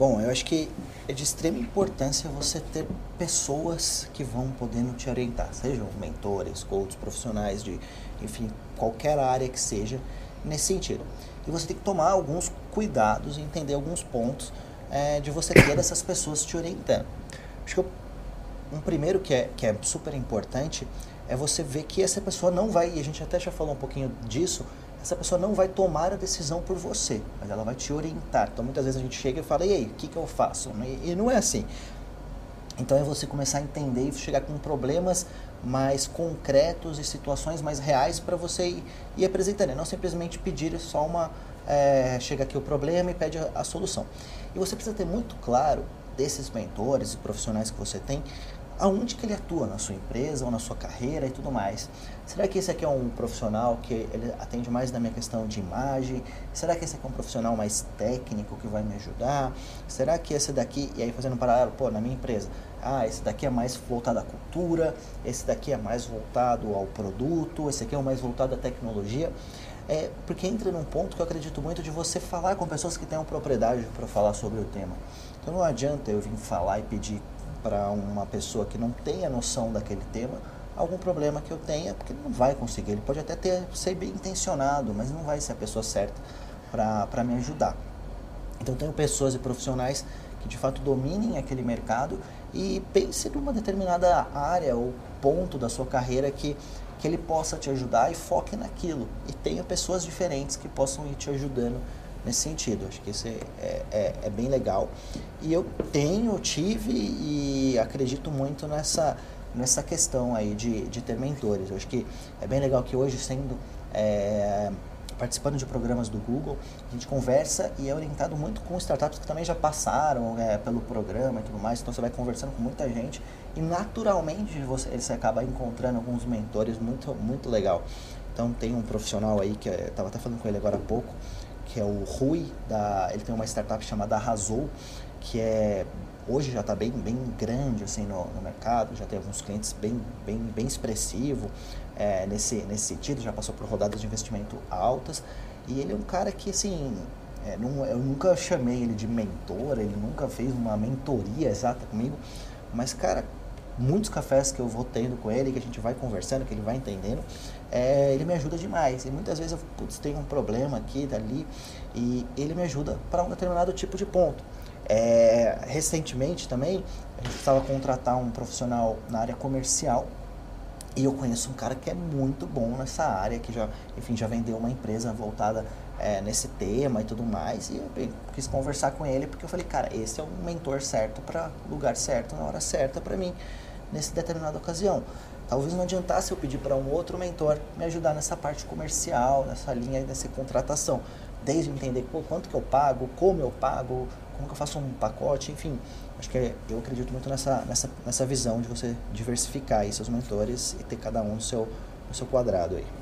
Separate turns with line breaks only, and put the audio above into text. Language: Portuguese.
Bom, eu acho que é de extrema importância você ter pessoas que vão podendo te orientar, sejam mentores, coaches, profissionais de, enfim, qualquer área que seja, nesse sentido. E você tem que tomar alguns cuidados e entender alguns pontos é, de você ter essas pessoas te orientando. Acho que um primeiro que é, que é super importante é você ver que essa pessoa não vai, e a gente até já falou um pouquinho disso, essa pessoa não vai tomar a decisão por você, mas ela vai te orientar. Então muitas vezes a gente chega e fala, e aí, o que, que eu faço? E, e não é assim. Então é você começar a entender e chegar com problemas mais concretos e situações mais reais para você ir, ir apresentando, não simplesmente pedir só uma é, chega aqui o problema e pede a, a, solução. E você precisa ter muito claro desses mentores e profissionais que você tem, aonde que ele atua na sua empresa ou na sua carreira e tudo mais. Será que esse aqui é um profissional que ele atende mais na minha questão de imagem? Será que esse aqui é um profissional mais técnico que vai me ajudar? Será que esse daqui, e aí fazendo um paralelo, pô, na minha empresa, ah, esse daqui é mais voltado à cultura, esse daqui é mais voltado ao produto, esse aqui é o mais voltado à tecnologia. É, porque entra num ponto que eu acredito muito de você falar com pessoas que tenham propriedade para falar sobre o tema. Então não adianta eu vir falar e pedir para uma pessoa que não tenha noção daquele tema algum problema que eu tenha, porque ele não vai conseguir. Ele pode até ter, ser bem intencionado, mas não vai ser a pessoa certa para me ajudar. Então, tenho pessoas e profissionais que de fato dominem aquele mercado e pense numa determinada área ou ponto da sua carreira que, que ele possa te ajudar e foque naquilo. E tenha pessoas diferentes que possam ir te ajudando nesse sentido. Acho que isso é, é, é, é, bem legal. E eu tenho, tive e acredito muito nessa, nessa questão aí de, de ter mentores. Eu acho que é bem legal que hoje, sendo é, participando de programas do Google, a gente conversa e é orientado muito com startups que também já passaram é, pelo programa e tudo mais. Então você vai conversando com muita gente e naturalmente você, você acaba encontrando alguns mentores muito, muito legal. Então tem um profissional aí que eu estava até falando com ele agora há pouco, que é o Rui, da, ele tem uma startup chamada Arrasou, que é hoje já está bem, bem grande assim no, no, mercado, já tem alguns clientes bem, bem, bem expressivo é, nesse, nesse sentido, já passou por rodadas de investimento altas. E ele é um cara que assim, é, não, eu nunca chamei ele de mentor, ele nunca fez uma mentoria exata comigo, mas cara, muitos cafés que eu vou tendo com ele, que a gente vai conversando, que ele vai entendendo, é, ele me ajuda demais. E muitas vezes eu putz, tenho um problema aqui, dali, e ele me ajuda para um determinado tipo de ponto. É, recentemente também, a gente precisava contratar um profissional na área comercial, e eu conheço um cara que é muito bom nessa área, que já, enfim, já vendeu uma empresa voltada é, nesse tema e tudo mais. E eu quis conversar com ele porque eu falei, cara, esse é um mentor certo para lugar certo, na hora certa para mim nessa determinada ocasião. Talvez não adiantasse eu pedir para um outro mentor me ajudar nessa parte comercial, nessa linha dessa contratação. Desde entender pô, quanto que eu pago, como eu pago, como que eu faço um pacote, enfim. Acho que é, eu acredito muito nessa, nessa, nessa visão de você diversificar aí seus mentores e ter cada um no seu, no seu quadrado aí.